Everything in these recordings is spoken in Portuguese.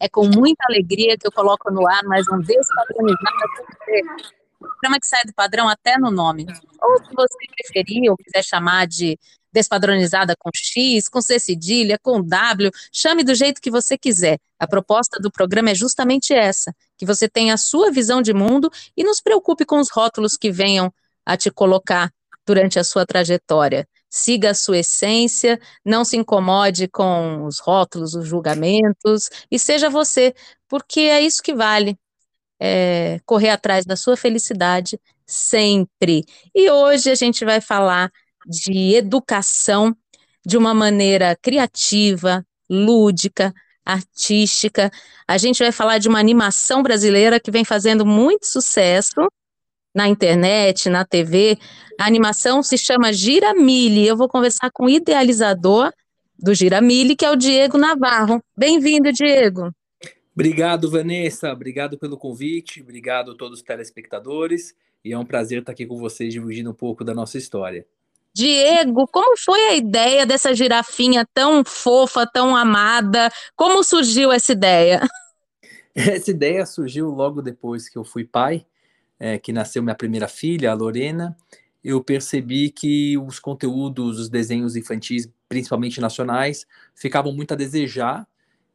É com muita alegria que eu coloco no ar mais um Despadronizada com. Programa que sai do padrão até no nome. Ou se você preferir ou quiser chamar de Despadronizada com X, com C cedilha, com W, chame do jeito que você quiser. A proposta do programa é justamente essa: que você tenha a sua visão de mundo e não se preocupe com os rótulos que venham a te colocar durante a sua trajetória siga a sua essência, não se incomode com os rótulos, os julgamentos, e seja você, porque é isso que vale. É, correr atrás da sua felicidade sempre. E hoje a gente vai falar de educação de uma maneira criativa, lúdica, artística. A gente vai falar de uma animação brasileira que vem fazendo muito sucesso na internet, na TV. A animação se chama Giramille. Eu vou conversar com o idealizador do Giramille, que é o Diego Navarro. Bem-vindo, Diego. Obrigado, Vanessa. Obrigado pelo convite. Obrigado a todos os telespectadores. E é um prazer estar aqui com vocês dividindo um pouco da nossa história. Diego, como foi a ideia dessa girafinha tão fofa, tão amada? Como surgiu essa ideia? Essa ideia surgiu logo depois que eu fui pai é, que nasceu minha primeira filha, a Lorena, eu percebi que os conteúdos, os desenhos infantis, principalmente nacionais, ficavam muito a desejar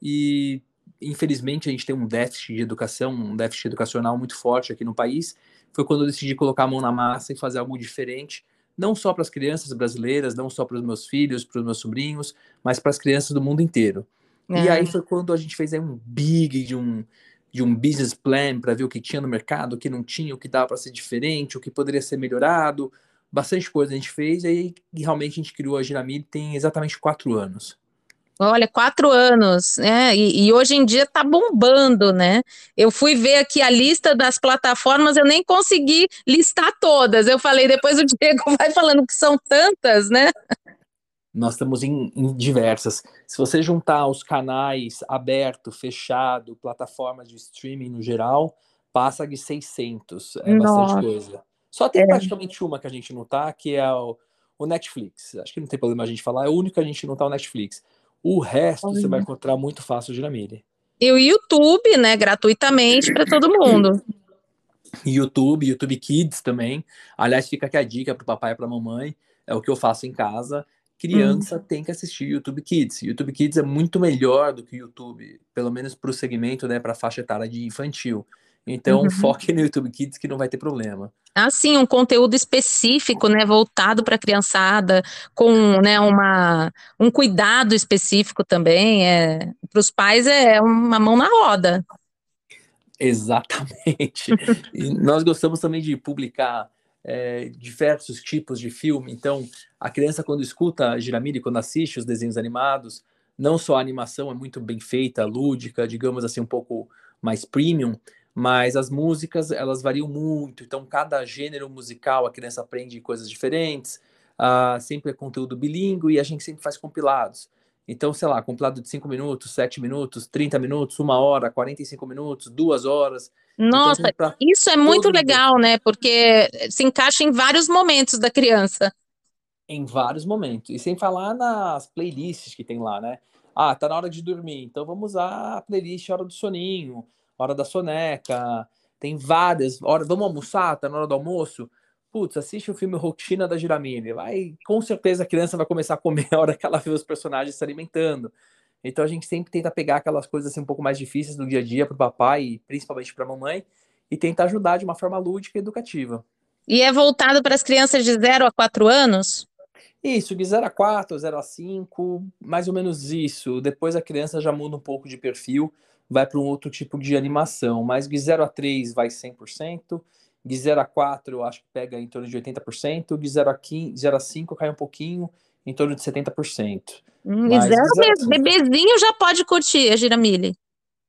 e infelizmente a gente tem um déficit de educação, um déficit educacional muito forte aqui no país. Foi quando eu decidi colocar a mão na massa e fazer algo diferente, não só para as crianças brasileiras, não só para os meus filhos, para os meus sobrinhos, mas para as crianças do mundo inteiro. É. E aí foi quando a gente fez um big de um de um business plan para ver o que tinha no mercado, o que não tinha, o que dava para ser diferente, o que poderia ser melhorado. Bastante coisa a gente fez, e aí realmente a gente criou a Giramilho tem exatamente quatro anos. Olha, quatro anos, né? E, e, hoje em dia tá bombando, né? Eu fui ver aqui a lista das plataformas, eu nem consegui listar todas. Eu falei, depois o Diego vai falando que são tantas, né? Nós estamos em, em, diversas. Se você juntar os canais aberto, fechado, plataformas de streaming no geral, passa de 600. É Nossa. bastante coisa. Só tem é. praticamente uma que a gente não tá, que é o, o, Netflix. Acho que não tem problema a gente falar, é o único que a gente não tá o Netflix. O resto você vai encontrar muito fácil de. E o YouTube, né, gratuitamente para todo mundo. YouTube, YouTube Kids também. Aliás, fica aqui a dica para o papai e para a mamãe. É o que eu faço em casa criança uhum. tem que assistir YouTube Kids. YouTube Kids é muito melhor do que o YouTube, pelo menos para o segmento, né, para a faixa etária de infantil. Então, uhum. foque no YouTube Kids que não vai ter problema. Ah, sim, um conteúdo específico, né, voltado para a criançada, com, né, uma, um cuidado específico também. É, para os pais é uma mão na roda. Exatamente. e nós gostamos também de publicar é, diversos tipos de filme. Então, a criança, quando escuta Giramiri, quando assiste os desenhos animados, não só a animação é muito bem feita, lúdica, digamos assim, um pouco mais premium, mas as músicas, elas variam muito. Então, cada gênero musical, a criança aprende coisas diferentes, uh, sempre é conteúdo bilíngue e a gente sempre faz compilados. Então, sei lá, compilado de 5 minutos, 7 minutos, 30 minutos, 1 hora, 45 minutos, 2 horas. Então, Nossa, então, isso é muito legal, né? Porque se encaixa em vários momentos da criança. Em vários momentos. E sem falar nas playlists que tem lá, né? Ah, tá na hora de dormir, então vamos usar a playlist Hora do Soninho, Hora da Soneca. Tem várias. Hora, vamos almoçar? Tá na hora do almoço? Putz, assiste o filme Rotina da Giramini. Vai, com certeza a criança vai começar a comer a hora que ela vê os personagens se alimentando. Então a gente sempre tenta pegar aquelas coisas assim um pouco mais difíceis do dia a dia para o papai e principalmente para a mamãe e tentar ajudar de uma forma lúdica e educativa. E é voltado para as crianças de 0 a 4 anos? Isso, de 0 a 4, 0 a 5, mais ou menos isso. Depois a criança já muda um pouco de perfil, vai para um outro tipo de animação, mas de 0 a 3 vai 100%, de 0 a 4 eu acho que pega em torno de 80%, de 0 a, 15, 0 a 5 cai um pouquinho, em torno de 70%. Hum, Mas, zero mesmo. Bebezinho já pode curtir a giramille.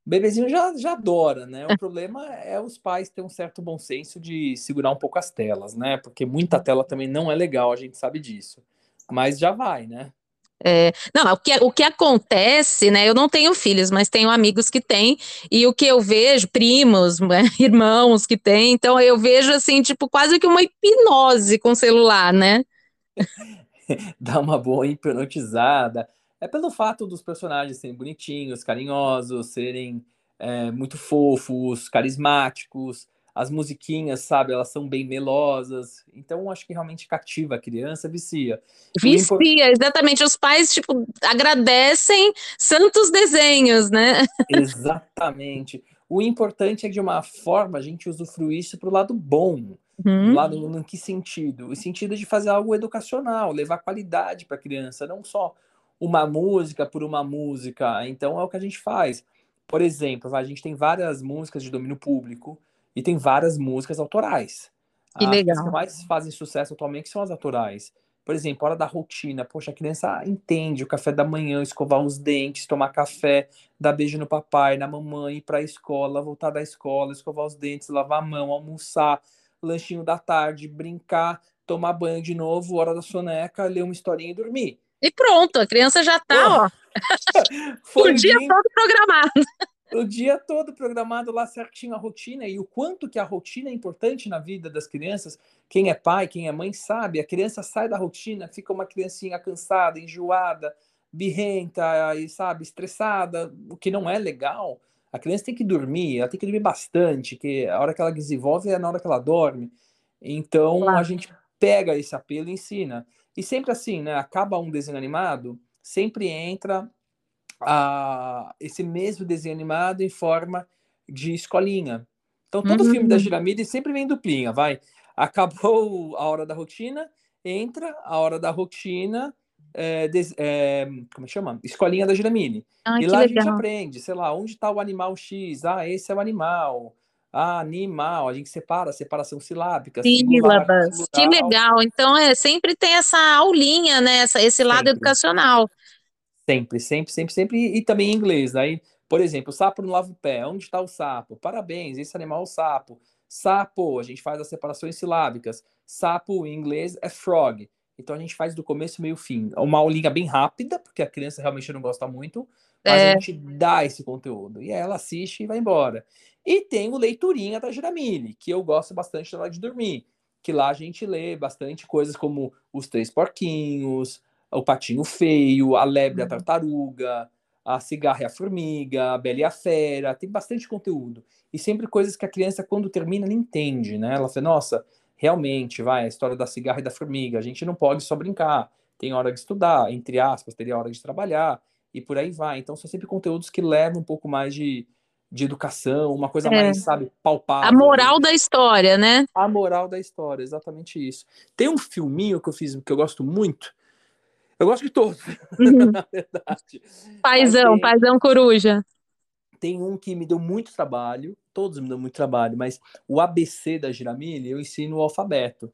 O bebezinho já, já adora, né? O problema é os pais terem um certo bom senso de segurar um pouco as telas, né? Porque muita tela também não é legal, a gente sabe disso. Mas já vai, né? É, não, o que, o que acontece, né? Eu não tenho filhos, mas tenho amigos que têm, e o que eu vejo, primos, irmãos que têm, então eu vejo assim, tipo, quase que uma hipnose com o celular, né? Dá uma boa hipnotizada. É pelo fato dos personagens serem bonitinhos, carinhosos, serem é, muito fofos, carismáticos as musiquinhas, sabe, elas são bem melosas. Então, acho que realmente cativa a criança, vicia. Vicia, exatamente. Os pais, tipo, agradecem santos desenhos, né? Exatamente. O importante é de uma forma, a gente usufruir isso para o lado bom. Uhum. lado, no que sentido? O sentido de fazer algo educacional, levar qualidade para a criança, não só uma música por uma música. Então, é o que a gente faz. Por exemplo, a gente tem várias músicas de domínio público, e tem várias músicas autorais. Que legal. As que mais fazem sucesso atualmente são as autorais. Por exemplo, hora da rotina. Poxa, a criança entende o café da manhã, escovar os dentes, tomar café, dar beijo no papai, na mamãe, ir para a escola, voltar da escola, escovar os dentes, lavar a mão, almoçar, lanchinho da tarde, brincar, tomar banho de novo, hora da soneca, ler uma historinha e dormir. E pronto, a criança já está, ó. O dia todo programado o dia todo programado lá certinho a rotina e o quanto que a rotina é importante na vida das crianças. Quem é pai, quem é mãe sabe, a criança sai da rotina, fica uma criancinha cansada, enjoada, birrenta e sabe, estressada, o que não é legal. A criança tem que dormir, ela tem que dormir bastante, que a hora que ela desenvolve é na hora que ela dorme. Então claro. a gente pega esse apelo e ensina. E sempre assim, né? Acaba um desenho animado, sempre entra a, esse mesmo desenho animado em forma de escolinha. Então, todo uhum. filme da Giramide sempre vem duplinha, vai. Acabou a hora da rotina, entra a hora da rotina, é, des, é, como chama? Escolinha da Giramine. Ah, e lá legal. a gente aprende, sei lá, onde está o animal X? Ah, esse é o animal. Ah, animal, a gente separa, separação silábica. Sílabas. Que legal. Então, é, sempre tem essa aulinha, né? Essa, esse lado sempre. educacional. Sempre, sempre, sempre, sempre. E, e também em inglês. Aí, por exemplo, sapo não lava o pé. Onde está o sapo? Parabéns, esse animal é o sapo. Sapo, a gente faz as separações silábicas. Sapo em inglês é frog. Então a gente faz do começo, meio, fim. Uma aulinha bem rápida, porque a criança realmente não gosta muito, mas é. a gente dá esse conteúdo. E aí ela assiste e vai embora. E tem o Leiturinha da Giramile, que eu gosto bastante na hora de dormir. Que lá a gente lê bastante coisas como Os Três Porquinhos, o patinho feio, a lebre, a uhum. tartaruga, a cigarra e a formiga, a bela e a fera, tem bastante conteúdo. E sempre coisas que a criança, quando termina, não entende, né? Ela fala, nossa, realmente, vai, a história da cigarra e da formiga, a gente não pode só brincar, tem hora de estudar, entre aspas, teria hora de trabalhar, e por aí vai. Então, são sempre conteúdos que levam um pouco mais de, de educação, uma coisa é. mais, sabe, palpável. A moral da história, né? A moral da história, exatamente isso. Tem um filminho que eu fiz, que eu gosto muito, eu gosto de todos, uhum. na verdade. Paizão, tem, paizão coruja. Tem um que me deu muito trabalho, todos me dão muito trabalho, mas o ABC da Giramilha eu ensino o alfabeto.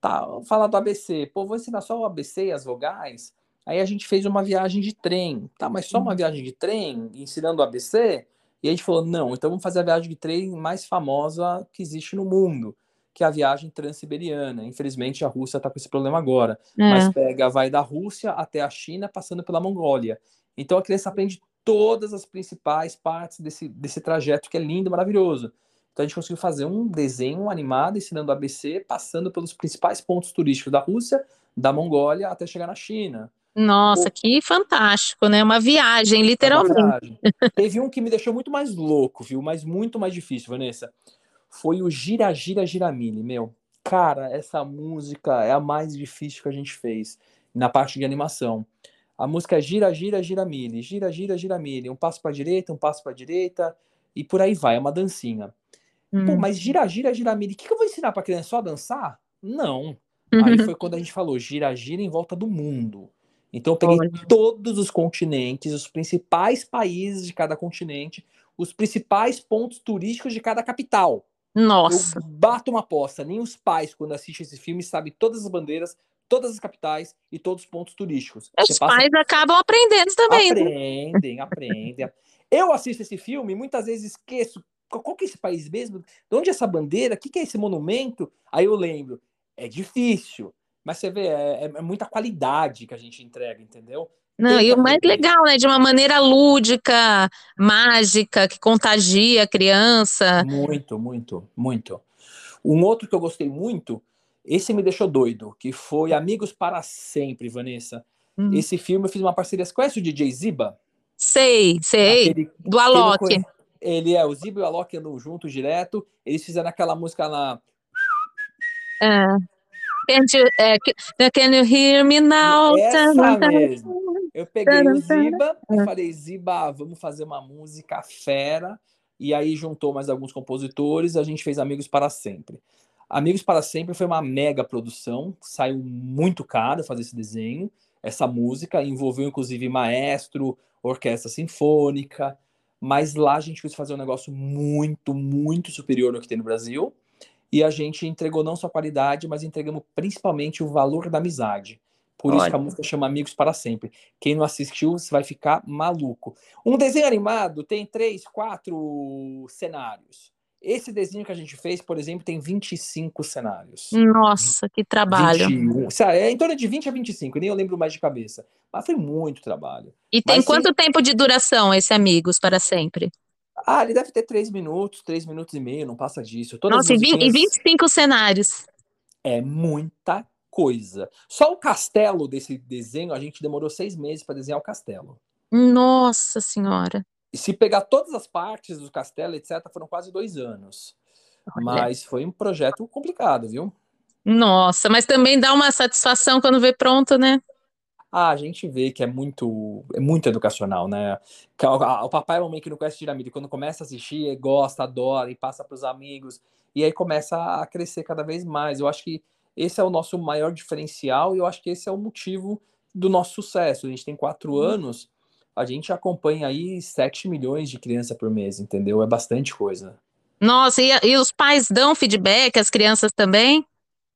Tá, falar do ABC. Pô, vou ensinar só o ABC e as vogais. Aí a gente fez uma viagem de trem. Tá, mas só uma uhum. viagem de trem, ensinando o ABC? E a gente falou, não, então vamos fazer a viagem de trem mais famosa que existe no mundo que é a viagem transiberiana. Infelizmente, a Rússia está com esse problema agora. É. Mas pega, vai da Rússia até a China, passando pela Mongólia. Então a criança aprende todas as principais partes desse, desse trajeto que é lindo, maravilhoso. Então a gente conseguiu fazer um desenho animado ensinando o ABC, passando pelos principais pontos turísticos da Rússia, da Mongólia até chegar na China. Nossa, que fantástico, né? Uma viagem, literalmente. Uma viagem. Teve um que me deixou muito mais louco, viu? Mas muito mais difícil, Vanessa foi o Gira Gira Giramini, meu. Cara, essa música é a mais difícil que a gente fez na parte de animação. A música é Gira Gira Giramini, Gira Gira Giramini, um passo para direita, um passo para direita e por aí vai, é uma dancinha. Hum. Pô, mas Gira Gira Giramini, o que, que eu vou ensinar para criança só dançar? Não. Uhum. Aí foi quando a gente falou Gira Gira em volta do mundo. Então eu peguei Olha. todos os continentes, os principais países de cada continente, os principais pontos turísticos de cada capital. Nossa. Eu bato uma aposta. Nem os pais, quando assistem esse filme, sabem todas as bandeiras, todas as capitais e todos os pontos turísticos. Os passa... pais acabam aprendendo também. Aprendem, aprendem. Eu assisto esse filme e muitas vezes esqueço qual que é esse país mesmo? De onde é essa bandeira? O que, que é esse monumento? Aí eu lembro. É difícil, mas você vê, é, é muita qualidade que a gente entrega, entendeu? Não, e o mais legal, né? De uma maneira lúdica, mágica, que contagia a criança. Muito, muito, muito. Um outro que eu gostei muito, esse me deixou doido, que foi Amigos para Sempre, Vanessa. Uhum. Esse filme eu fiz uma parceria. Você conhece o DJ Ziba? Sei, sei. Aquele, do Alok. Ele é, o Ziba e o Alok andam juntos direto. Eles fizeram aquela música lá. Can't you, uh, can you hear me now? Essa mesmo. Eu peguei o Ziba e falei, Ziba, vamos fazer uma música fera. E aí juntou mais alguns compositores, a gente fez Amigos para Sempre. Amigos para Sempre foi uma mega produção, saiu muito caro fazer esse desenho, essa música, envolveu inclusive maestro, orquestra sinfônica, mas lá a gente quis fazer um negócio muito, muito superior ao que tem no Brasil, e a gente entregou não só qualidade, mas entregamos principalmente o valor da amizade. Por Olha. isso que a música chama Amigos para Sempre. Quem não assistiu, você vai ficar maluco. Um desenho animado tem três, quatro cenários. Esse desenho que a gente fez, por exemplo, tem 25 cenários. Nossa, que trabalho. 21. É em torno de 20 a 25, nem eu lembro mais de cabeça. Mas foi muito trabalho. E tem Mas, quanto sim... tempo de duração esse Amigos para Sempre? Ah, ele deve ter três minutos, três minutos e meio, não passa disso. Todas Nossa, musiquinhas... e 25 cenários. É muita coisa. Só o castelo desse desenho, a gente demorou seis meses para desenhar o castelo. Nossa Senhora. E se pegar todas as partes do castelo, etc., foram quase dois anos. Olha. Mas foi um projeto complicado, viu? Nossa, mas também dá uma satisfação quando vê pronto, né? Ah, a gente vê que é muito, é muito educacional, né? O papai e a mamãe que não conhece Tiramide, quando começa a assistir, gosta, adora e passa para os amigos, e aí começa a crescer cada vez mais. Eu acho que esse é o nosso maior diferencial e eu acho que esse é o motivo do nosso sucesso. A gente tem quatro uhum. anos, a gente acompanha aí 7 milhões de crianças por mês, entendeu? É bastante coisa. Nossa, e, e os pais dão feedback, as crianças também?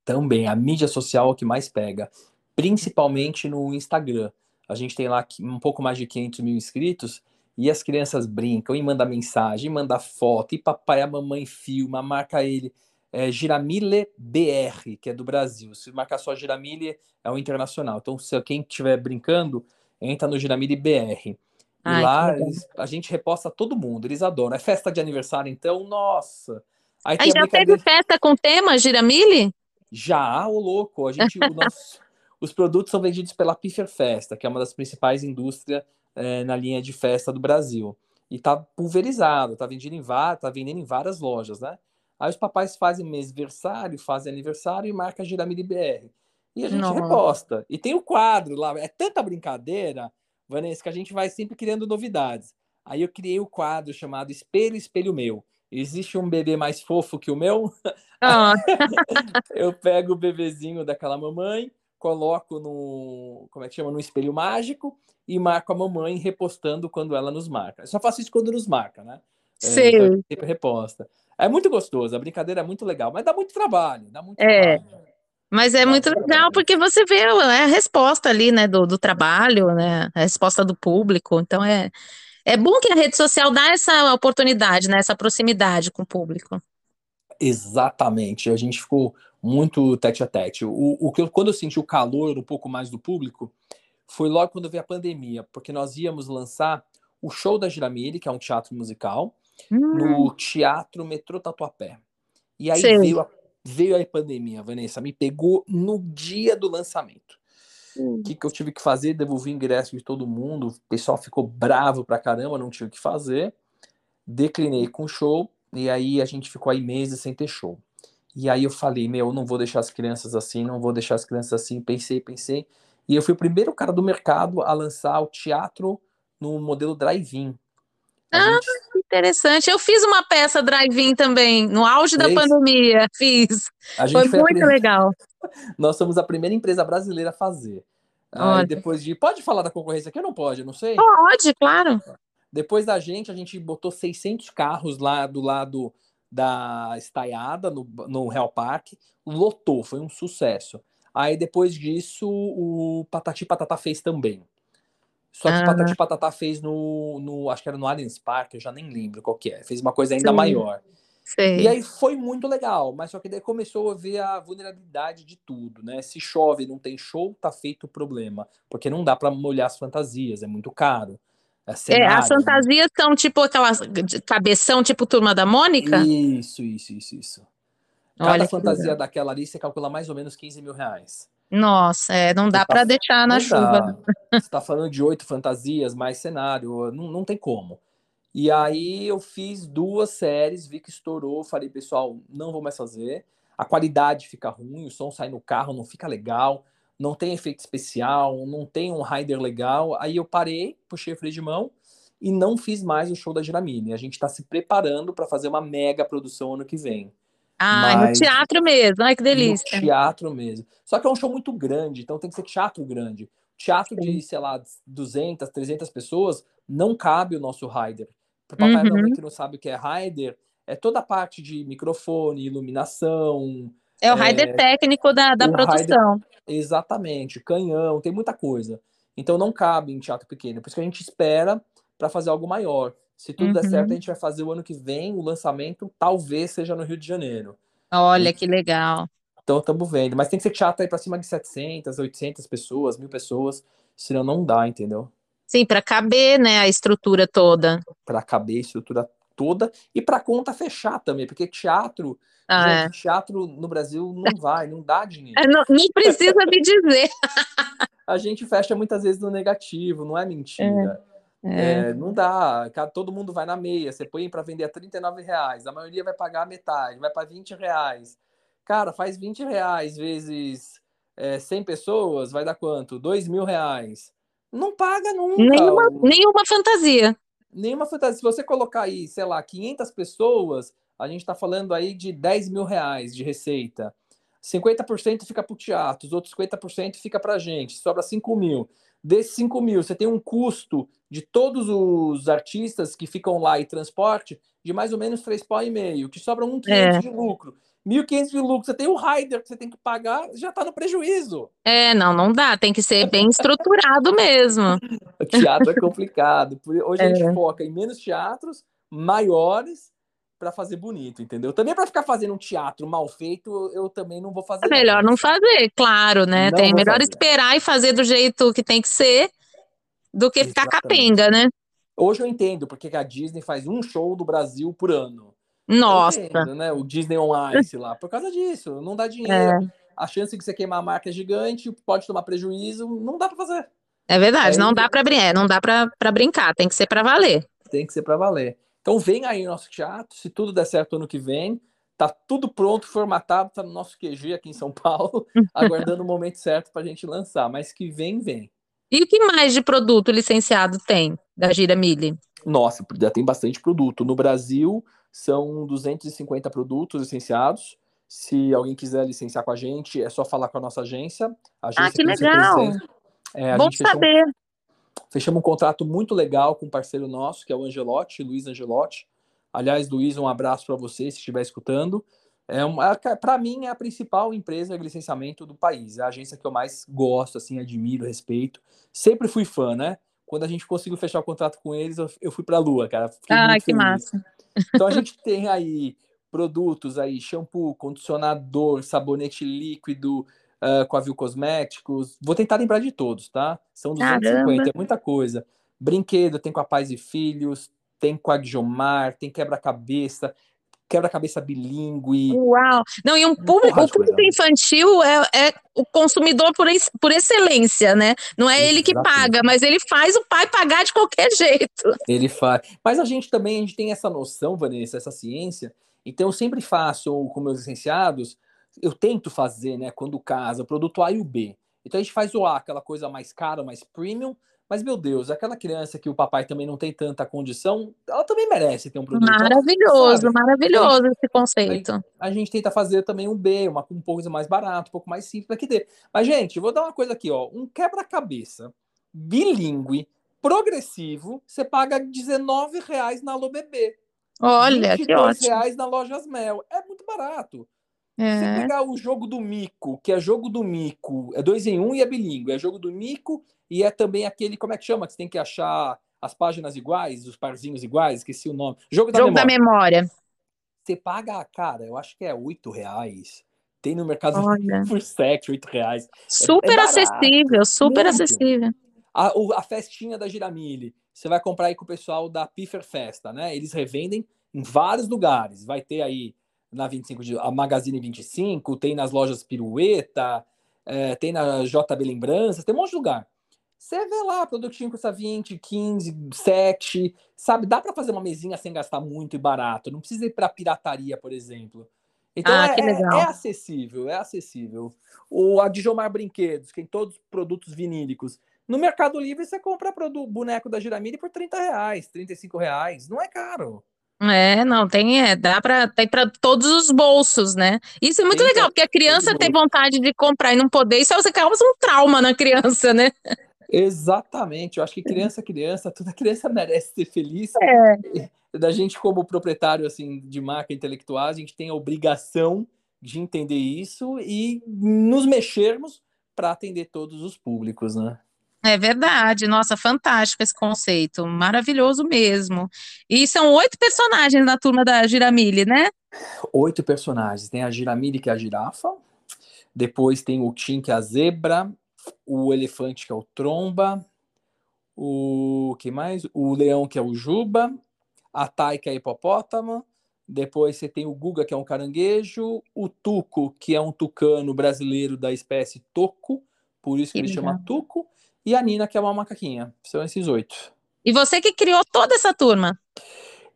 Também, a mídia social é o que mais pega, principalmente no Instagram. A gente tem lá um pouco mais de 500 mil inscritos e as crianças brincam e mandam mensagem, e mandam foto, e papai e a mamãe filma, marca ele é, Giramile BR, que é do Brasil. Se marcar só Giramile, é o internacional. Então, se quem estiver brincando, entra no Giramile BR. E Ai, lá eles, a gente reposta todo mundo, eles adoram. É festa de aniversário, então, nossa. Aí, Aí já teve festa com tema Giramile? Já, o louco. A gente, nosso, os produtos são vendidos pela Piffer Festa, que é uma das principais indústrias é, na linha de festa do Brasil. E tá pulverizado, tá vendendo em, tá vendendo em várias lojas, né? Aí os papais fazem mêsversário, fazem aniversário e marca Giramili BR. E a gente Não. reposta. E tem o quadro lá. É tanta brincadeira, Vanessa, que a gente vai sempre criando novidades. Aí eu criei o quadro chamado Espelho, Espelho Meu. Existe um bebê mais fofo que o meu? Ah. eu pego o bebezinho daquela mamãe, coloco no, como é que chama, no espelho mágico e marco a mamãe repostando quando ela nos marca. Eu só faço isso quando nos marca, né? Sim. É, então, sempre reposta. É muito gostoso, a brincadeira é muito legal, mas dá muito trabalho, dá muito é. Trabalho. Mas é muito legal porque você vê a resposta ali, né, do, do trabalho, né, a resposta do público. Então é, é bom que a rede social dá essa oportunidade, né, essa proximidade com o público. Exatamente, a gente ficou muito tete a tete. O, o que quando eu senti o calor um pouco mais do público foi logo quando veio a pandemia, porque nós íamos lançar o show da Giramile, que é um teatro musical, hum. no Teatro Metrô Tatuapé. E aí veio a, veio a pandemia, Vanessa, me pegou no dia do lançamento. O hum. que, que eu tive que fazer? Devolvi ingresso de todo mundo, o pessoal ficou bravo pra caramba, não tinha o que fazer. Declinei com o show, e aí a gente ficou aí meses sem ter show. E aí eu falei, meu, não vou deixar as crianças assim, não vou deixar as crianças assim. Pensei, pensei. E eu fui o primeiro cara do mercado a lançar o teatro no modelo drive-in. Ah, gente... interessante. Eu fiz uma peça drive-in também, no auge Fez? da pandemia. Fiz. Foi muito legal. Nós somos a primeira empresa brasileira a fazer. Aí depois de. Pode falar da concorrência aqui? Eu não pode, não sei. Pode, claro. Depois da gente, a gente botou 600 carros lá do lado da estaiada, no, no Real Park. Lotou, foi um sucesso. Aí depois disso, o Patati Patata fez também. Só que ah. Patati Patatá fez no, no, acho que era no Allianz Park, eu já nem lembro qual que é. Fez uma coisa ainda Sim. maior. E aí foi muito legal, mas só que daí começou a ver a vulnerabilidade de tudo, né? Se chove, não tem show, tá feito o problema, porque não dá para molhar as fantasias, é muito caro. É, cenário, é as né? fantasias né? são tipo aquelas cabeção, tipo turma da Mônica? Isso, isso, isso, isso. Cada Olha fantasia daquela ali você calcula mais ou menos 15 mil reais. Nossa, é, não dá tá, para deixar na chuva. Dá. Você está falando de oito fantasias, mais cenário, não, não tem como. E aí eu fiz duas séries, vi que estourou, falei, pessoal, não vou mais fazer. A qualidade fica ruim, o som sai no carro, não fica legal, não tem efeito especial, não tem um rider legal. Aí eu parei, puxei o freio de mão e não fiz mais o show da Giramine. A gente está se preparando para fazer uma mega produção ano que vem. Ah, Mas, no teatro mesmo, ai que delícia. No teatro mesmo. Só que é um show muito grande, então tem que ser teatro grande. Teatro Sim. de, sei lá, 200, 300 pessoas, não cabe o nosso rider. Para papai uhum. mamãe que não sabe o que é rider, é toda a parte de microfone, iluminação. É o rider é, técnico da, da produção. Rider, exatamente, canhão, tem muita coisa. Então não cabe em teatro pequeno. Por isso que a gente espera para fazer algo maior. Se tudo uhum. der certo, a uhum. gente vai fazer o ano que vem o lançamento, talvez seja no Rio de Janeiro. Olha e, que legal. Então estamos vendo. Mas tem que ser teatro aí para cima de 700, 800 pessoas, mil pessoas, senão não dá, entendeu? Sim, para caber, né, a estrutura toda. Para caber a estrutura toda e para conta fechar também, porque teatro, ah, gente, é. teatro no Brasil não vai, não dá dinheiro. É, não, nem precisa me dizer. a gente fecha muitas vezes no negativo, não é mentira. É, é. não dá, todo mundo vai na meia. Você põe para vender a 39 reais, a maioria vai pagar metade, vai para 20 reais. Cara, faz 20 reais vezes é, 100 pessoas, vai dar quanto? 2 mil reais. Não paga nunca. Nenhuma, nenhuma fantasia. Nenhuma fantasia. Se você colocar aí, sei lá, 500 pessoas, a gente está falando aí de 10 mil reais de receita. 50% fica para o teatro, os outros 50% fica para a gente, sobra 5 mil. Desses 5 mil, você tem um custo de todos os artistas que ficam lá e transporte de mais ou menos 3,5, que sobra um 500 é. de lucro. 1.500 de lucro, você tem o rider que você tem que pagar, já está no prejuízo. É, não, não dá, tem que ser bem estruturado mesmo. O teatro é complicado. Hoje é. a gente é. foca em menos teatros, maiores, para fazer bonito, entendeu? Também para ficar fazendo um teatro mal feito, eu também não vou fazer. É melhor não fazer, claro, né? Não tem melhor fazer. esperar e fazer do jeito que tem que ser do que Exatamente. ficar capenga, né? Hoje eu entendo porque a Disney faz um show do Brasil por ano. Nossa. Entendo, né? O Disney on Ice lá. Por causa disso, não dá dinheiro. É. A chance de você queimar a marca é gigante, pode tomar prejuízo, não dá para fazer. É verdade, não dá para brincar, não dá para brincar, tem que ser para valer. Tem que ser para valer. Então vem aí o nosso teatro, se tudo der certo ano que vem, tá tudo pronto, formatado, tá no nosso QG aqui em São Paulo, aguardando o momento certo para a gente lançar, mas que vem, vem. E o que mais de produto licenciado tem da Gira Mille? Nossa, já tem bastante produto. No Brasil, são 250 produtos licenciados. Se alguém quiser licenciar com a gente, é só falar com a nossa agência. A agência ah, que legal! É, Bom saber. Um, fechamos um contrato muito legal com um parceiro nosso, que é o Angelotti, Luiz Angelotti. Aliás, Luiz, um abraço para você, se estiver escutando. É para mim é a principal empresa de licenciamento do país. É a agência que eu mais gosto, assim, admiro, respeito. Sempre fui fã, né? Quando a gente conseguiu fechar o contrato com eles, eu, eu fui para a Lua, cara. Fiquei ah, que feliz. massa. Então a gente tem aí produtos aí, shampoo, condicionador, sabonete líquido, uh, com a Viu Cosméticos. Vou tentar lembrar de todos, tá? São 250, Caramba. é muita coisa. Brinquedo tem com a Pais e Filhos, tem com a Guiomar, tem quebra-cabeça, quebra-cabeça bilíngue. Uau! Não, e um público, o público infantil é, é, o consumidor por, por excelência, né? Não é Exatamente. ele que paga, mas ele faz o pai pagar de qualquer jeito. Ele faz. Mas a gente também a gente tem essa noção, Vanessa, essa ciência. Então eu sempre faço com meus licenciados, eu tento fazer, né, quando casa, o produto A e o B. Então a gente faz o A, aquela coisa mais cara, mais premium, mas, meu Deus, aquela criança que o papai também não tem tanta condição, ela também merece ter um produto. Maravilhoso, sabe? maravilhoso esse conceito. A, a, gente tenta fazer também um B, uma, um pouco mais barato, um pouco mais simples que dê. Mas, gente, vou dar uma coisa aqui, ó. Um quebra-cabeça bilíngue, progressivo, você paga R$19,00 na Alô Bebê. Olha, que ótimo. reais na Lojas Mel. É muito barato. É. Pegar o jogo do mico, que é jogo do mico, é dois em um e é bilíngue. É jogo do mico e é também aquele, como é que chama? Que você tem que achar as páginas iguais, os parzinhos iguais, esqueci o nome. Jogo, da, jogo memória. da memória. Você paga, cara, eu acho que é oito reais. Tem no mercado Olha. por sete, oito reais. Super é, acessível, super Muito. acessível. A, a festinha da Giramille. Você vai comprar aí com o pessoal da Piffer Festa, né? Eles revendem em vários lugares. Vai ter aí na 25 de, a Magazine 25, tem nas lojas Pirueta, é, tem na JB Lembranças, tem um monte de lugar. Você vê lá, produtinho custa 20, 15, 7, sabe? Dá para fazer uma mesinha sem gastar muito e barato. Não precisa ir para pirataria, por exemplo. Então ah, é, é, é, acessível, é acessível. O Adjomar Brinquedos, que tem todos os produtos vinílicos. No Mercado Livre você compra o boneco da Giramini por 30 reais, 35 reais. Não é caro. É, não, tem, é, dá para tem para todos os bolsos, né? Isso é muito tem legal, porque a criança tem vontade de comprar e não poder, isso você causa um trauma na criança, né? Exatamente, eu acho que criança, criança, toda criança merece ser feliz. É. Da gente, como proprietário assim, de marca intelectual, a gente tem a obrigação de entender isso e nos mexermos para atender todos os públicos, né? É verdade, nossa, fantástico esse conceito, maravilhoso mesmo. E são oito personagens na turma da Giramille, né? Oito personagens. Tem a Giramille, que é a girafa, depois tem o Tim, que é a zebra, o elefante, que é o tromba, o que mais? O leão, que é o juba, a Tai, que é a hipopótamo, depois você tem o Guga, que é um caranguejo, o Tuco, que é um tucano brasileiro da espécie toco, por isso que, que ele legal. chama Tuco, e a Nina, que é uma macaquinha. São esses oito. E você que criou toda essa turma?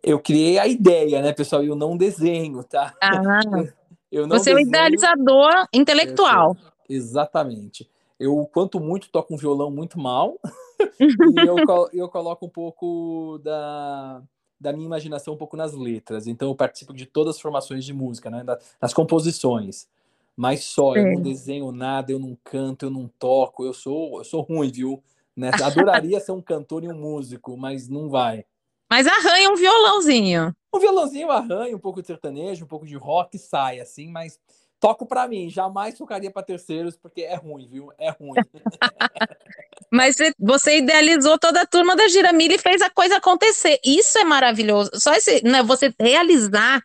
Eu criei a ideia, né, pessoal? Eu não desenho, tá? Ah, eu não você desenho. é o idealizador intelectual. Exatamente. Eu, quanto muito, toco um violão muito mal. e eu, eu coloco um pouco da, da minha imaginação um pouco nas letras. Então, eu participo de todas as formações de música, né? Das composições mas só, eu não desenho nada, eu não canto, eu não toco, eu sou, eu sou ruim, viu? Né? Adoraria ser um cantor e um músico, mas não vai. Mas arranha um violãozinho. Um violãozinho arranha, um pouco de sertanejo, um pouco de rock, sai assim, mas toco para mim, jamais tocaria para terceiros, porque é ruim, viu? É ruim. Mas você idealizou toda a turma da Giramilha e fez a coisa acontecer. Isso é maravilhoso. Só esse, né, você realizar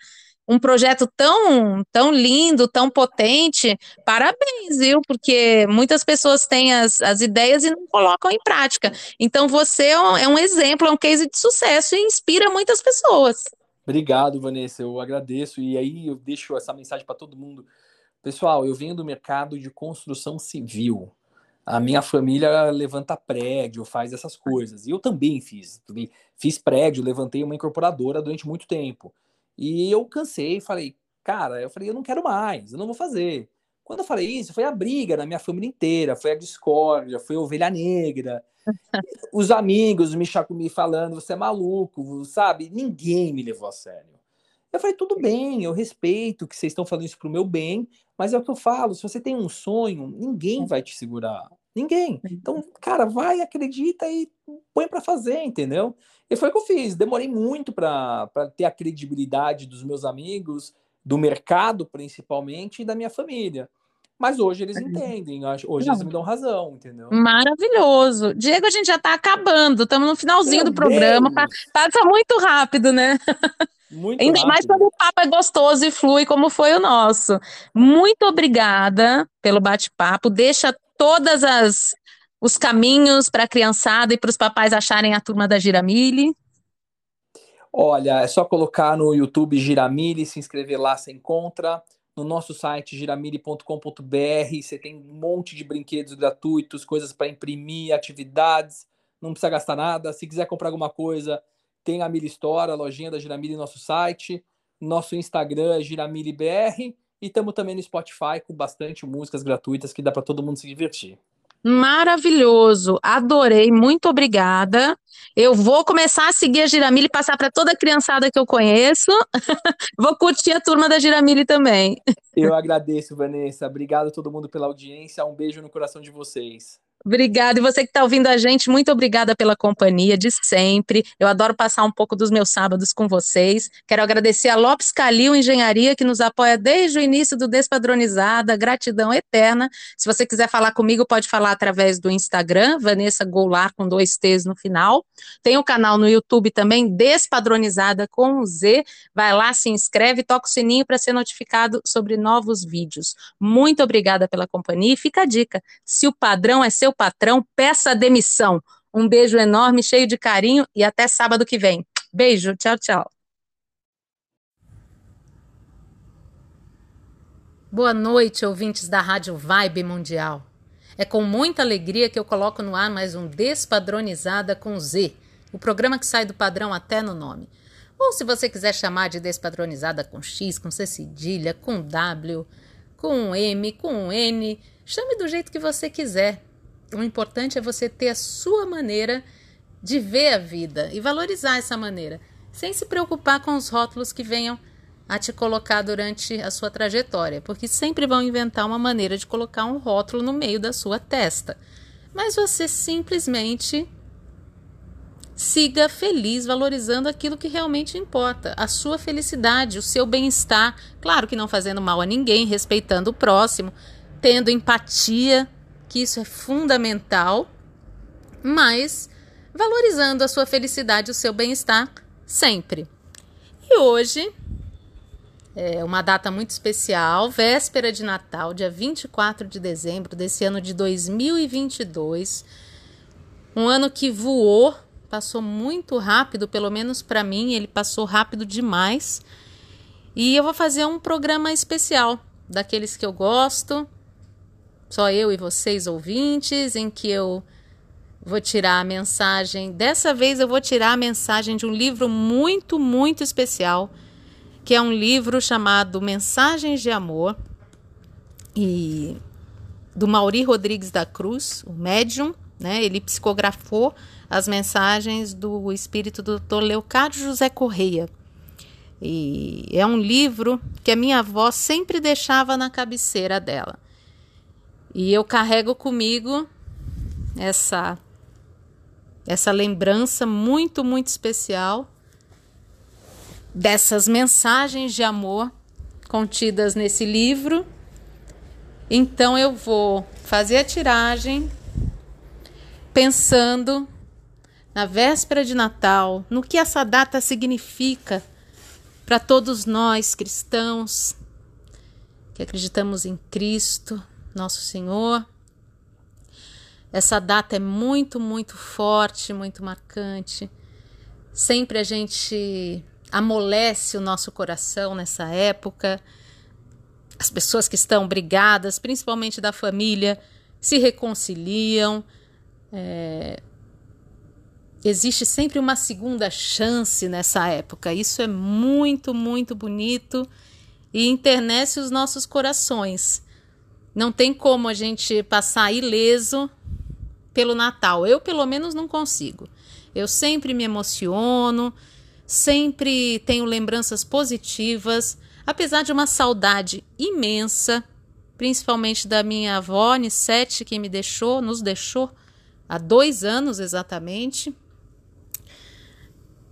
um projeto tão, tão lindo, tão potente, parabéns, viu? Porque muitas pessoas têm as, as ideias e não colocam em prática. Então você é um, é um exemplo, é um case de sucesso e inspira muitas pessoas. Obrigado, Vanessa, eu agradeço. E aí eu deixo essa mensagem para todo mundo. Pessoal, eu venho do mercado de construção civil. A minha família levanta prédio, faz essas coisas. E eu também fiz. Fiz prédio, levantei uma incorporadora durante muito tempo. E eu cansei, falei, cara, eu falei, eu não quero mais, eu não vou fazer. Quando eu falei isso, foi a briga na minha família inteira, foi a discórdia, foi a ovelha negra. Os amigos me, me falando, você é maluco, sabe? Ninguém me levou a sério. Eu falei, tudo bem, eu respeito que vocês estão falando isso pro meu bem, mas é o que eu falo, se você tem um sonho, ninguém é. vai te segurar. Ninguém. Então, cara, vai, acredita e põe para fazer, entendeu? E foi o que eu fiz. Demorei muito para ter a credibilidade dos meus amigos, do mercado principalmente e da minha família. Mas hoje eles entendem, hoje Não. eles me dão razão, entendeu? Maravilhoso. Diego, a gente já está acabando, estamos no finalzinho Meu do programa. Passa muito rápido, né? Muito Ainda rápido. mais quando o papo é gostoso e flui, como foi o nosso. Muito obrigada pelo bate-papo. Deixa todas as os caminhos para a criançada e para os papais acharem a turma da Giramille? Olha, é só colocar no YouTube Giramille, se inscrever lá, você encontra. No nosso site giramille.com.br, você tem um monte de brinquedos gratuitos, coisas para imprimir, atividades, não precisa gastar nada. Se quiser comprar alguma coisa, tem a Mili Store, a lojinha da Giramille no nosso site. Nosso Instagram é GiramilleBR e estamos também no Spotify com bastante músicas gratuitas que dá para todo mundo se divertir. Maravilhoso, adorei, muito obrigada. Eu vou começar a seguir a Giramile e passar para toda a criançada que eu conheço. vou curtir a turma da Giramile também. Eu agradeço, Vanessa. Obrigado a todo mundo pela audiência. Um beijo no coração de vocês. Obrigada. E você que está ouvindo a gente, muito obrigada pela companhia de sempre. Eu adoro passar um pouco dos meus sábados com vocês. Quero agradecer a Lopes Calil Engenharia, que nos apoia desde o início do Despadronizada. Gratidão eterna. Se você quiser falar comigo, pode falar através do Instagram, Vanessa Goulart, com dois T's no final. Tem o canal no YouTube também, Despadronizada com Z. Vai lá, se inscreve, toca o sininho para ser notificado sobre novos vídeos. Muito obrigada pela companhia e fica a dica: se o padrão é seu seu patrão, peça demissão. Um beijo enorme, cheio de carinho e até sábado que vem. Beijo, tchau, tchau. Boa noite, ouvintes da Rádio Vibe Mundial. É com muita alegria que eu coloco no ar mais um Despadronizada com Z, o programa que sai do padrão até no nome. Ou se você quiser chamar de Despadronizada com X, com C cedilha, com W, com M, com N, chame do jeito que você quiser o importante é você ter a sua maneira de ver a vida e valorizar essa maneira, sem se preocupar com os rótulos que venham a te colocar durante a sua trajetória, porque sempre vão inventar uma maneira de colocar um rótulo no meio da sua testa. Mas você simplesmente siga feliz, valorizando aquilo que realmente importa, a sua felicidade, o seu bem-estar. Claro que não fazendo mal a ninguém, respeitando o próximo, tendo empatia que isso é fundamental, mas valorizando a sua felicidade, o seu bem-estar sempre. E hoje é uma data muito especial, véspera de Natal, dia 24 de dezembro desse ano de 2022. Um ano que voou, passou muito rápido, pelo menos para mim, ele passou rápido demais. E eu vou fazer um programa especial, daqueles que eu gosto, só eu e vocês ouvintes, em que eu vou tirar a mensagem. Dessa vez eu vou tirar a mensagem de um livro muito, muito especial, que é um livro chamado Mensagens de Amor e do Mauri Rodrigues da Cruz, o médium, né? Ele psicografou as mensagens do espírito do Dr. Leocádio José Correia. E é um livro que a minha avó sempre deixava na cabeceira dela. E eu carrego comigo essa essa lembrança muito, muito especial dessas mensagens de amor contidas nesse livro. Então eu vou fazer a tiragem pensando na véspera de Natal, no que essa data significa para todos nós cristãos que acreditamos em Cristo, nosso Senhor. Essa data é muito, muito forte, muito marcante. Sempre a gente amolece o nosso coração nessa época. As pessoas que estão brigadas, principalmente da família, se reconciliam. É... Existe sempre uma segunda chance nessa época. Isso é muito, muito bonito e internece os nossos corações. Não tem como a gente passar ileso pelo Natal. Eu, pelo menos, não consigo. Eu sempre me emociono, sempre tenho lembranças positivas, apesar de uma saudade imensa, principalmente da minha avó, Nissete, que me deixou, nos deixou há dois anos exatamente,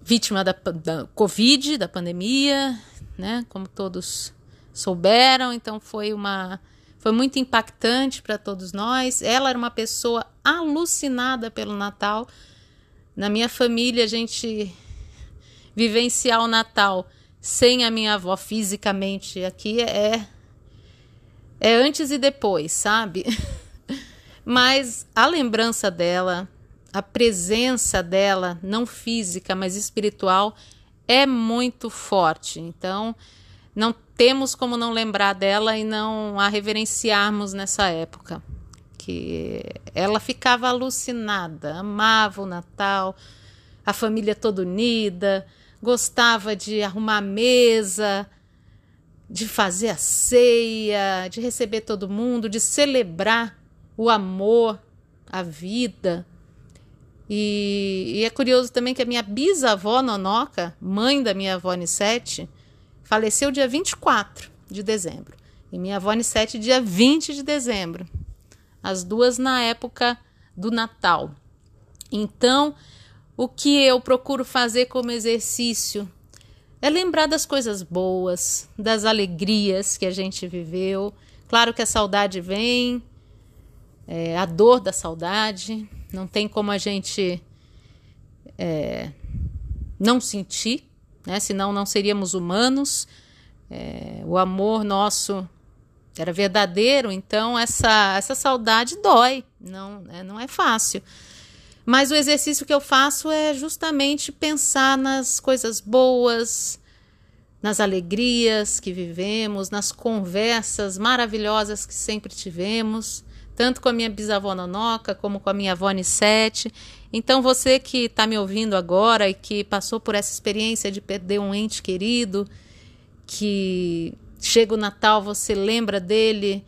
vítima da, da Covid, da pandemia, né? Como todos souberam, então foi uma foi muito impactante para todos nós. Ela era uma pessoa alucinada pelo Natal. Na minha família, a gente vivenciar o Natal sem a minha avó fisicamente aqui é é antes e depois, sabe? Mas a lembrança dela, a presença dela, não física, mas espiritual, é muito forte. Então, não temos como não lembrar dela e não a reverenciarmos nessa época. Que ela ficava alucinada, amava o Natal, a família toda unida, gostava de arrumar a mesa, de fazer a ceia, de receber todo mundo, de celebrar o amor, a vida. E, e, é curioso também que a minha bisavó Nonoca, mãe da minha avó Nissete, Faleceu dia 24 de dezembro. E minha avó Nissete, dia 20 de dezembro. As duas, na época, do Natal. Então, o que eu procuro fazer como exercício é lembrar das coisas boas, das alegrias que a gente viveu. Claro que a saudade vem, é, a dor da saudade, não tem como a gente é, não sentir, né? senão não seríamos humanos. É, o amor nosso era verdadeiro, então essa, essa saudade dói, não, é, não é fácil. Mas o exercício que eu faço é justamente pensar nas coisas boas, nas alegrias que vivemos, nas conversas maravilhosas que sempre tivemos, tanto com a minha bisavó Nonoca como com a minha avó Nissete. Então, você que está me ouvindo agora e que passou por essa experiência de perder um ente querido, que chega o Natal, você lembra dele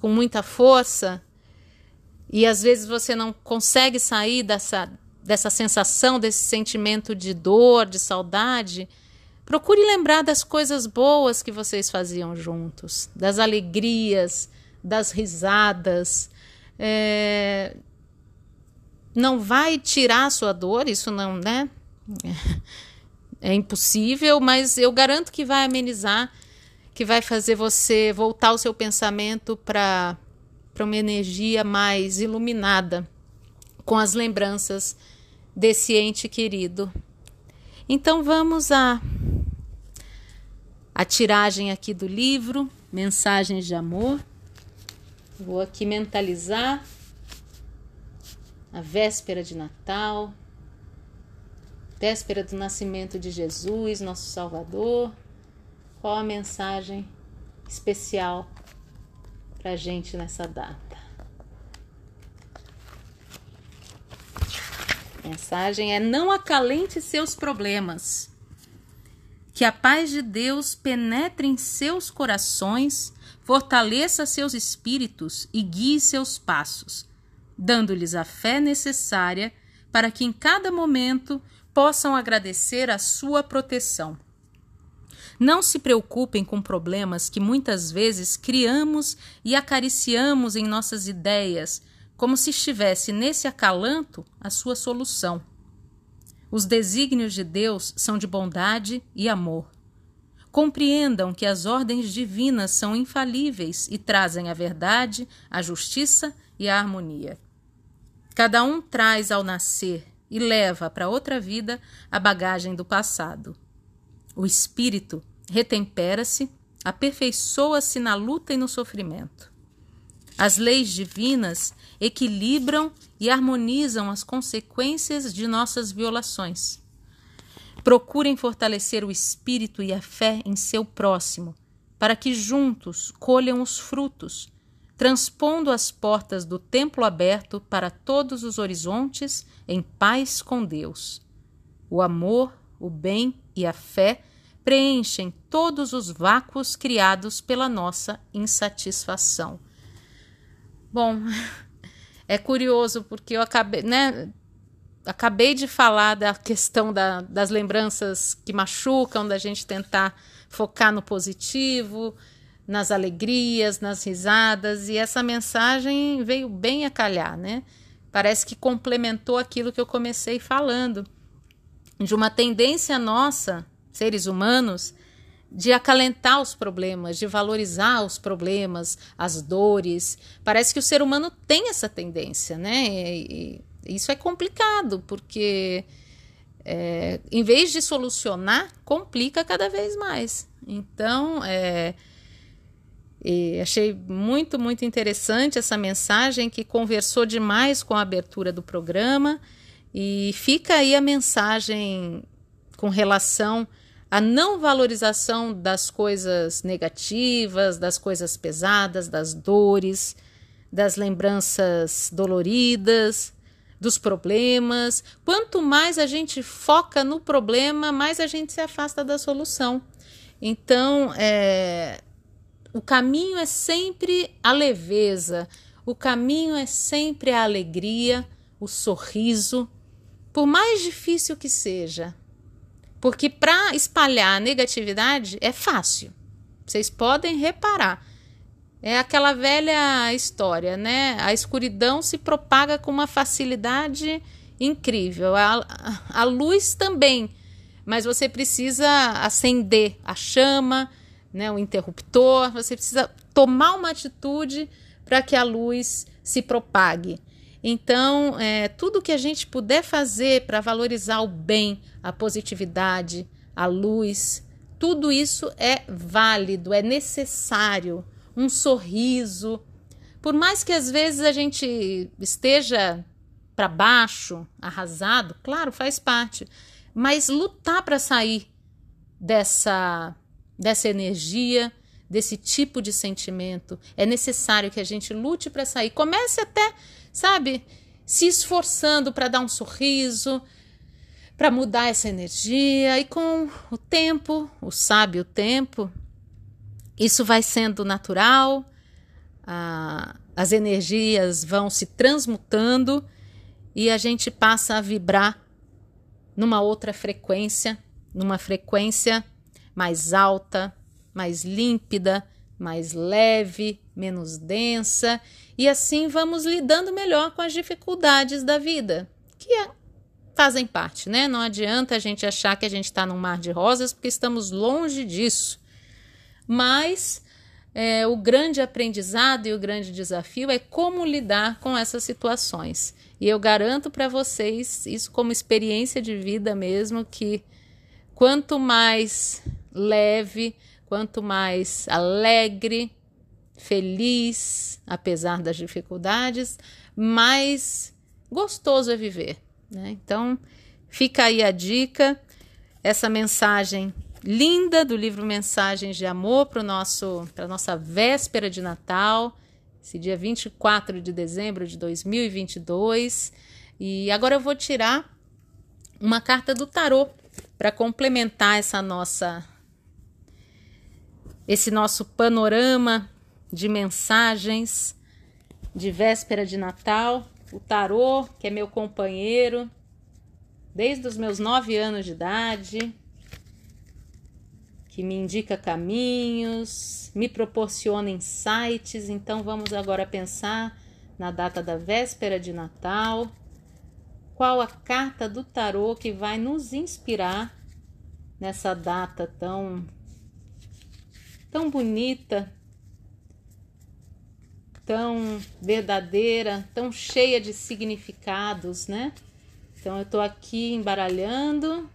com muita força e às vezes você não consegue sair dessa, dessa sensação, desse sentimento de dor, de saudade. Procure lembrar das coisas boas que vocês faziam juntos, das alegrias, das risadas. É... Não vai tirar a sua dor, isso não, né? é impossível, mas eu garanto que vai amenizar, que vai fazer você voltar o seu pensamento para uma energia mais iluminada com as lembranças desse ente querido. Então vamos à a tiragem aqui do livro, Mensagens de Amor. Vou aqui mentalizar a véspera de Natal, véspera do nascimento de Jesus, nosso Salvador, qual a mensagem especial para a gente nessa data? A mensagem é: não acalente seus problemas. Que a paz de Deus penetre em seus corações, fortaleça seus espíritos e guie seus passos, dando-lhes a fé necessária para que em cada momento possam agradecer a sua proteção. Não se preocupem com problemas que muitas vezes criamos e acariciamos em nossas ideias, como se estivesse nesse acalanto a sua solução. Os desígnios de Deus são de bondade e amor. Compreendam que as ordens divinas são infalíveis e trazem a verdade, a justiça e a harmonia. Cada um traz ao nascer e leva para outra vida a bagagem do passado. O espírito retempera-se, aperfeiçoa-se na luta e no sofrimento. As leis divinas equilibram e harmonizam as consequências de nossas violações. Procurem fortalecer o espírito e a fé em seu próximo, para que juntos colham os frutos transpondo as portas do templo aberto para todos os horizontes em paz com Deus. O amor, o bem e a fé preenchem todos os vácuos criados pela nossa insatisfação. Bom, é curioso porque eu acabei, né, acabei de falar da questão da, das lembranças que machucam, da gente tentar focar no positivo, nas alegrias, nas risadas, e essa mensagem veio bem a calhar, né? Parece que complementou aquilo que eu comecei falando, de uma tendência nossa, seres humanos, de acalentar os problemas, de valorizar os problemas, as dores. Parece que o ser humano tem essa tendência, né? E, e isso é complicado, porque é, em vez de solucionar, complica cada vez mais. Então, é, e achei muito, muito interessante essa mensagem que conversou demais com a abertura do programa. E fica aí a mensagem com relação à não valorização das coisas negativas, das coisas pesadas, das dores, das lembranças doloridas, dos problemas. Quanto mais a gente foca no problema, mais a gente se afasta da solução. Então, é, o caminho é sempre a leveza, o caminho é sempre a alegria, o sorriso, por mais difícil que seja. Porque para espalhar a negatividade é fácil. Vocês podem reparar. É aquela velha história, né? A escuridão se propaga com uma facilidade incrível. A, a luz também, mas você precisa acender a chama, né? O interruptor. Você precisa tomar uma atitude para que a luz se propague. Então, é, tudo que a gente puder fazer para valorizar o bem, a positividade, a luz, tudo isso é válido, é necessário. Um sorriso. Por mais que às vezes a gente esteja para baixo, arrasado, claro, faz parte. Mas lutar para sair dessa, dessa energia, desse tipo de sentimento, é necessário que a gente lute para sair. Comece até, sabe, se esforçando para dar um sorriso, para mudar essa energia. E com o tempo, o sábio tempo, isso vai sendo natural, a, as energias vão se transmutando e a gente passa a vibrar numa outra frequência, numa frequência mais alta, mais límpida, mais leve, menos densa, e assim vamos lidando melhor com as dificuldades da vida, que é fazem parte, né? Não adianta a gente achar que a gente está num mar de rosas, porque estamos longe disso. Mas é, o grande aprendizado e o grande desafio é como lidar com essas situações. E eu garanto para vocês, isso como experiência de vida mesmo, que quanto mais leve, quanto mais alegre, feliz, apesar das dificuldades, mais gostoso é viver. Né? Então, fica aí a dica, essa mensagem linda do livro Mensagens de Amor para a nossa véspera de Natal, esse dia 24 de dezembro de 2022. E agora eu vou tirar uma carta do tarô para complementar essa nossa esse nosso panorama de mensagens de véspera de Natal o tarô, que é meu companheiro desde os meus nove anos de idade, que me indica caminhos, me proporciona insights. Então vamos agora pensar na data da véspera de Natal. Qual a carta do tarô que vai nos inspirar nessa data tão tão bonita tão verdadeira, tão cheia de significados, né? Então eu tô aqui embaralhando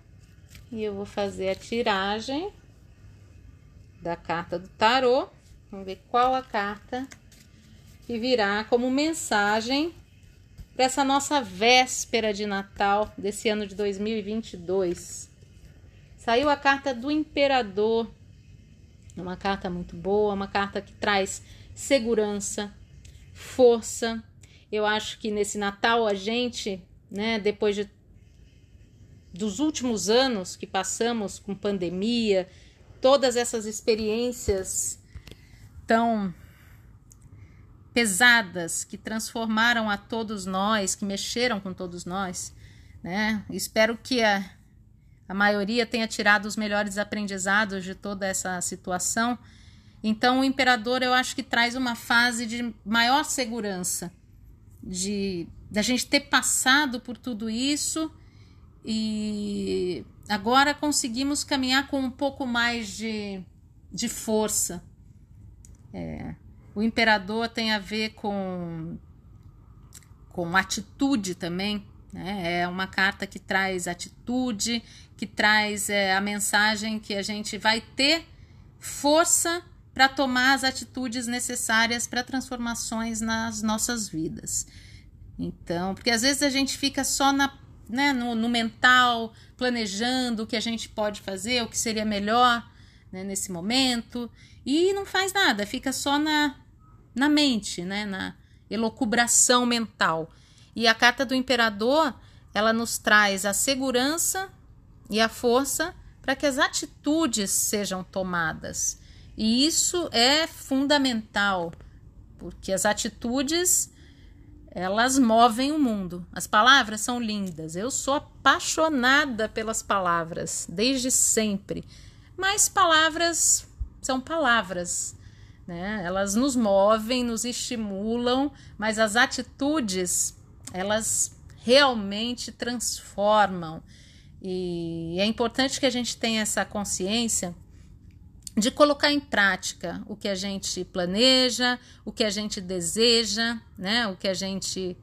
e eu vou fazer a tiragem da carta do tarô. Vamos ver qual a carta que virá como mensagem para essa nossa véspera de Natal desse ano de 2022. Saiu a carta do Imperador. É uma carta muito boa, uma carta que traz segurança, força. Eu acho que nesse Natal a gente, né, depois de, dos últimos anos que passamos com pandemia, todas essas experiências tão pesadas que transformaram a todos nós, que mexeram com todos nós, né? Espero que a, a maioria tenha tirado os melhores aprendizados de toda essa situação então, o imperador eu acho que traz uma fase de maior segurança, de da gente ter passado por tudo isso e agora conseguimos caminhar com um pouco mais de, de força. É, o imperador tem a ver com, com atitude também. Né? É uma carta que traz atitude, que traz é, a mensagem que a gente vai ter força para tomar as atitudes necessárias para transformações nas nossas vidas. Então, porque às vezes a gente fica só na, né, no, no mental, planejando o que a gente pode fazer, o que seria melhor né, nesse momento, e não faz nada, fica só na, na mente, né, na elocubração mental. E a carta do imperador, ela nos traz a segurança e a força para que as atitudes sejam tomadas. E isso é fundamental, porque as atitudes elas movem o mundo. As palavras são lindas. Eu sou apaixonada pelas palavras desde sempre. Mas palavras são palavras, né? Elas nos movem, nos estimulam, mas as atitudes, elas realmente transformam. E é importante que a gente tenha essa consciência de colocar em prática o que a gente planeja, o que a gente deseja, né? O que a gente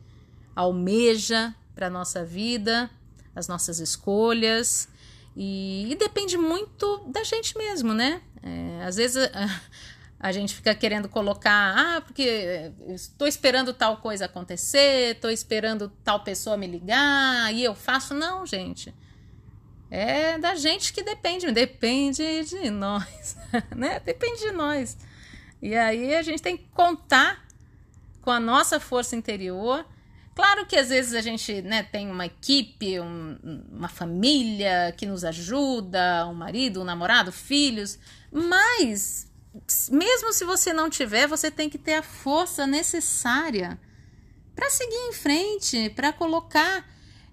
almeja para nossa vida, as nossas escolhas. E, e, depende muito da gente mesmo, né? É, às vezes a, gente fica querendo colocar, ah, porque estou esperando tal coisa acontecer, estou esperando tal pessoa me ligar, e eu faço. Não, gente. É da gente que depende, depende de nós, né? Depende de nós. E aí a gente tem que contar com a nossa força interior. Claro que às vezes a gente né, tem uma equipe, um, uma família que nos ajuda, um marido, um namorado, filhos, mas mesmo se você não tiver, você tem que ter a força necessária para seguir em frente, para colocar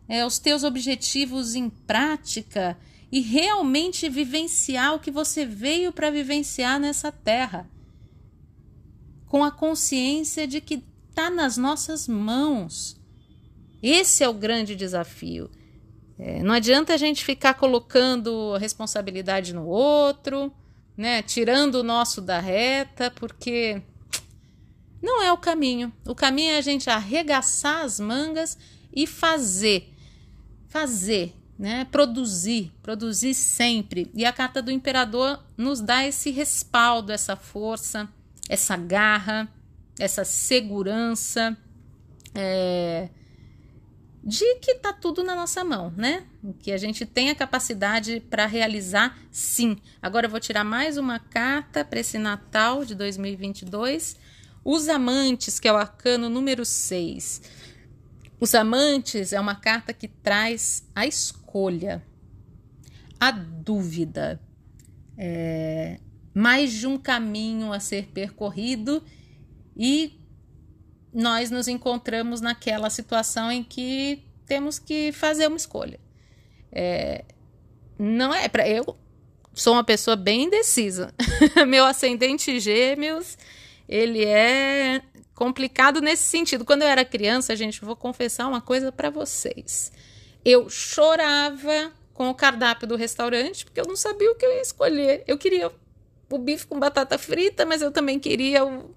é, os teus objetivos em prática e realmente vivenciar o que você veio para vivenciar nessa terra. Com a consciência de que está nas nossas mãos. Esse é o grande desafio. É, não adianta a gente ficar colocando responsabilidade no outro, né, tirando o nosso da reta, porque não é o caminho. O caminho é a gente arregaçar as mangas e fazer fazer, né? Produzir, produzir sempre. E a carta do imperador nos dá esse respaldo, essa força, essa garra, essa segurança é, de que tá tudo na nossa mão, né? Que a gente tem a capacidade para realizar, sim. Agora eu vou tirar mais uma carta para esse Natal de 2022. Os amantes, que é o arcano número 6. Os amantes é uma carta que traz a escolha, a dúvida, é, mais de um caminho a ser percorrido e nós nos encontramos naquela situação em que temos que fazer uma escolha. É, não é para eu sou uma pessoa bem indecisa. Meu ascendente gêmeos, ele é complicado nesse sentido. Quando eu era criança, gente, vou confessar uma coisa para vocês. Eu chorava com o cardápio do restaurante porque eu não sabia o que eu ia escolher. Eu queria o bife com batata frita, mas eu também queria o,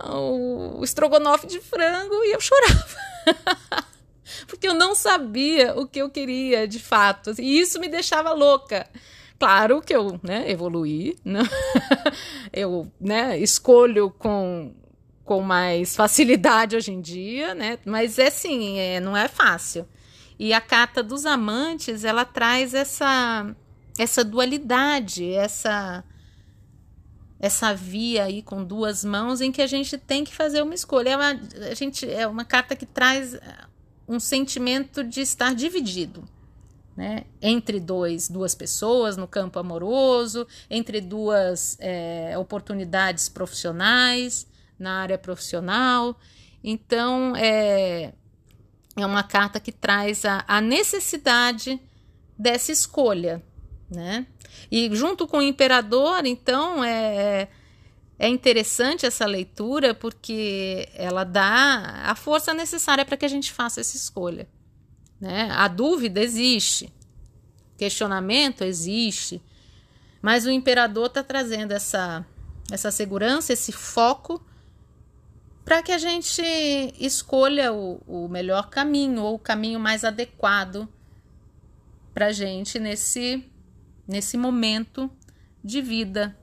o estrogonofe de frango e eu chorava. porque eu não sabia o que eu queria de fato. E isso me deixava louca. Claro que eu né, evoluí, né? eu né, escolho com com mais facilidade hoje em dia, né? Mas é assim, é, não é fácil. E a carta dos amantes, ela traz essa essa dualidade, essa essa via aí com duas mãos em que a gente tem que fazer uma escolha. É uma, a gente é uma carta que traz um sentimento de estar dividido. Né? entre dois, duas pessoas no campo amoroso, entre duas é, oportunidades profissionais, na área profissional. Então, é, é uma carta que traz a, a necessidade dessa escolha, né? E junto com o imperador, então, é, é interessante essa leitura porque ela dá a força necessária para que a gente faça essa escolha. Né? A dúvida existe, questionamento existe, mas o imperador está trazendo essa, essa segurança, esse foco para que a gente escolha o, o melhor caminho ou o caminho mais adequado para gente nesse, nesse momento de vida,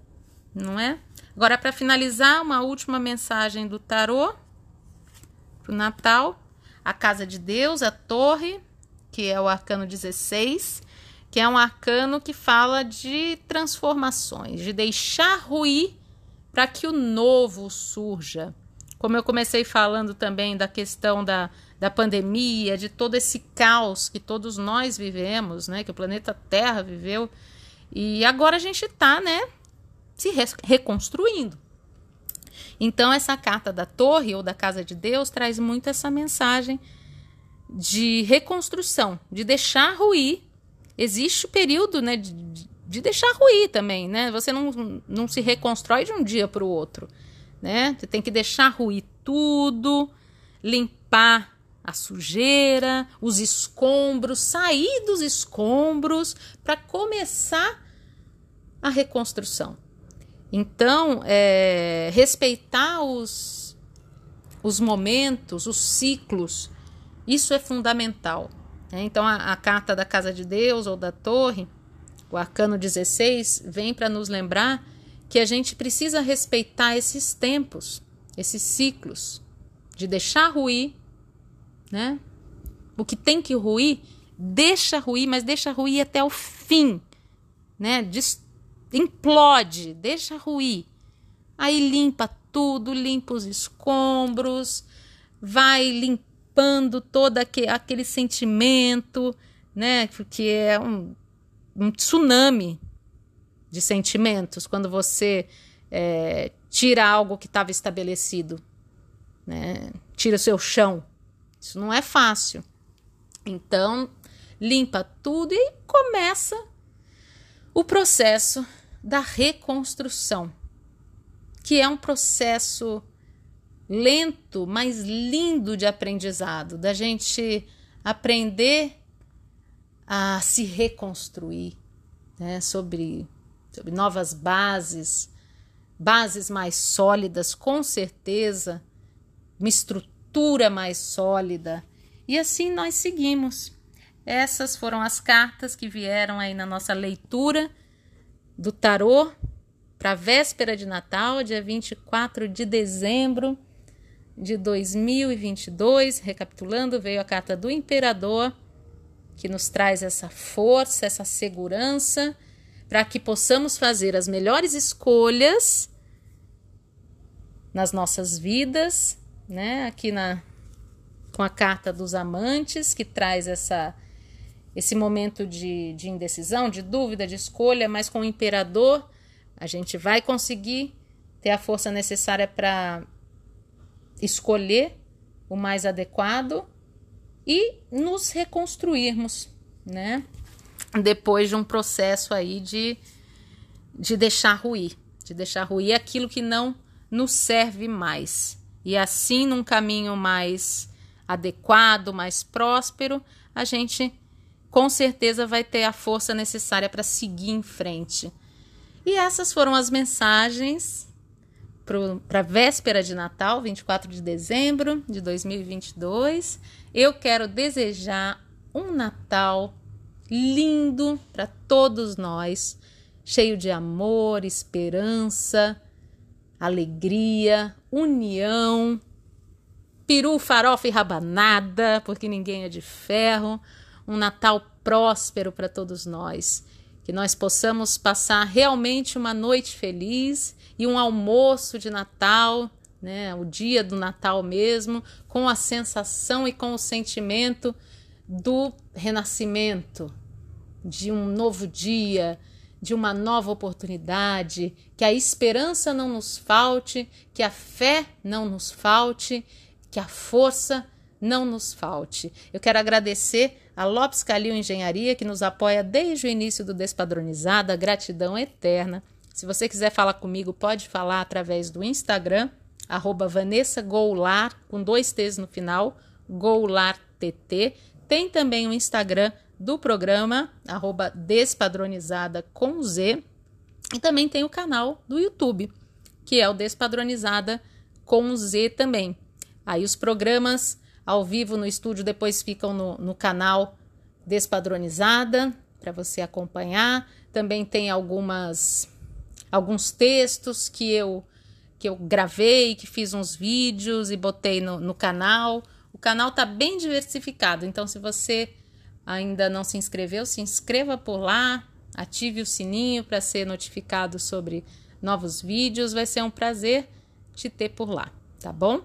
não é? Agora, para finalizar, uma última mensagem do tarô para o Natal: a casa de Deus, a torre, que é o arcano 16, que é um arcano que fala de transformações, de deixar ruir para que o novo surja. Como eu comecei falando também da questão da, da pandemia, de todo esse caos que todos nós vivemos, né? Que o planeta Terra viveu. E agora a gente está, né? Se reconstruindo. Então, essa carta da torre ou da casa de Deus traz muito essa mensagem de reconstrução, de deixar ruir. Existe o período né, de, de deixar ruir também, né? Você não, não se reconstrói de um dia para o outro, né? Você tem que deixar ruir tudo, limpar a sujeira, os escombros, sair dos escombros para começar a reconstrução. Então, é, respeitar os, os momentos, os ciclos, isso é fundamental. Né? Então, a, a carta da Casa de Deus ou da Torre o arcano 16 vem para nos lembrar que a gente precisa respeitar esses tempos, esses ciclos, de deixar ruir, né? O que tem que ruir, deixa ruir, mas deixa ruir até o fim, né? Des implode, deixa ruir. Aí limpa tudo, limpa os escombros, vai limpando todo aquele sentimento, né? Porque é um um tsunami de sentimentos quando você é, tira algo que estava estabelecido, né? tira o seu chão. Isso não é fácil. Então, limpa tudo e começa o processo da reconstrução, que é um processo lento, mas lindo de aprendizado, da gente aprender a se reconstruir, né, sobre, sobre novas bases, bases mais sólidas, com certeza, uma estrutura mais sólida. E assim nós seguimos. Essas foram as cartas que vieram aí na nossa leitura do tarô para véspera de Natal, dia 24 de dezembro de 2022. Recapitulando, veio a carta do Imperador que nos traz essa força, essa segurança, para que possamos fazer as melhores escolhas nas nossas vidas, né? Aqui na com a carta dos amantes, que traz essa esse momento de, de indecisão, de dúvida, de escolha, mas com o imperador a gente vai conseguir ter a força necessária para escolher o mais adequado e nos reconstruirmos, né? Depois de um processo aí de, de deixar ruir, de deixar ruir aquilo que não nos serve mais. E assim, num caminho mais adequado, mais próspero, a gente com certeza vai ter a força necessária para seguir em frente. E essas foram as mensagens para a véspera de Natal, 24 de dezembro de 2022. Eu quero desejar um Natal lindo para todos nós, cheio de amor, esperança, alegria, união, peru, farofa e rabanada, porque ninguém é de ferro. Um Natal próspero para todos nós. Que nós possamos passar realmente uma noite feliz e um almoço de Natal, né, o dia do Natal mesmo, com a sensação e com o sentimento do renascimento, de um novo dia, de uma nova oportunidade, que a esperança não nos falte, que a fé não nos falte, que a força não nos falte. Eu quero agradecer a Lopes Calil Engenharia, que nos apoia desde o início do Despadronizada, gratidão eterna. Se você quiser falar comigo, pode falar através do Instagram, arroba Vanessa com dois T's no final, GoularTT. Tem também o Instagram do programa, arroba Despadronizada com Z. E também tem o canal do YouTube, que é o Despadronizada com Z também. Aí os programas ao vivo no estúdio depois ficam no, no canal Despadronizada para você acompanhar. Também tem algumas alguns textos que eu que eu gravei, que fiz uns vídeos e botei no, no canal. O canal tá bem diversificado, então se você ainda não se inscreveu, se inscreva por lá, ative o sininho para ser notificado sobre novos vídeos. Vai ser um prazer te ter por lá, tá bom?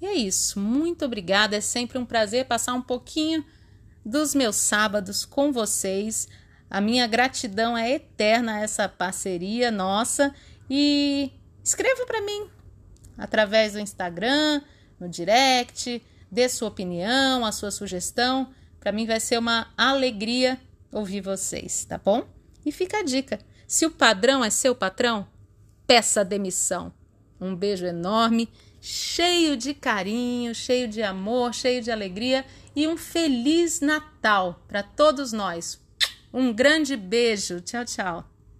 E é isso. Muito obrigada. É sempre um prazer passar um pouquinho dos meus sábados com vocês. A minha gratidão é eterna a essa parceria nossa e escreva para mim através do Instagram, no direct, dê sua opinião, a sua sugestão. Para mim vai ser uma alegria ouvir vocês, tá bom? E fica a dica: se o padrão é seu patrão, peça demissão. Um beijo enorme, cheio de carinho, cheio de amor, cheio de alegria e um feliz Natal para todos nós. Um grande beijo. Tchau, tchau.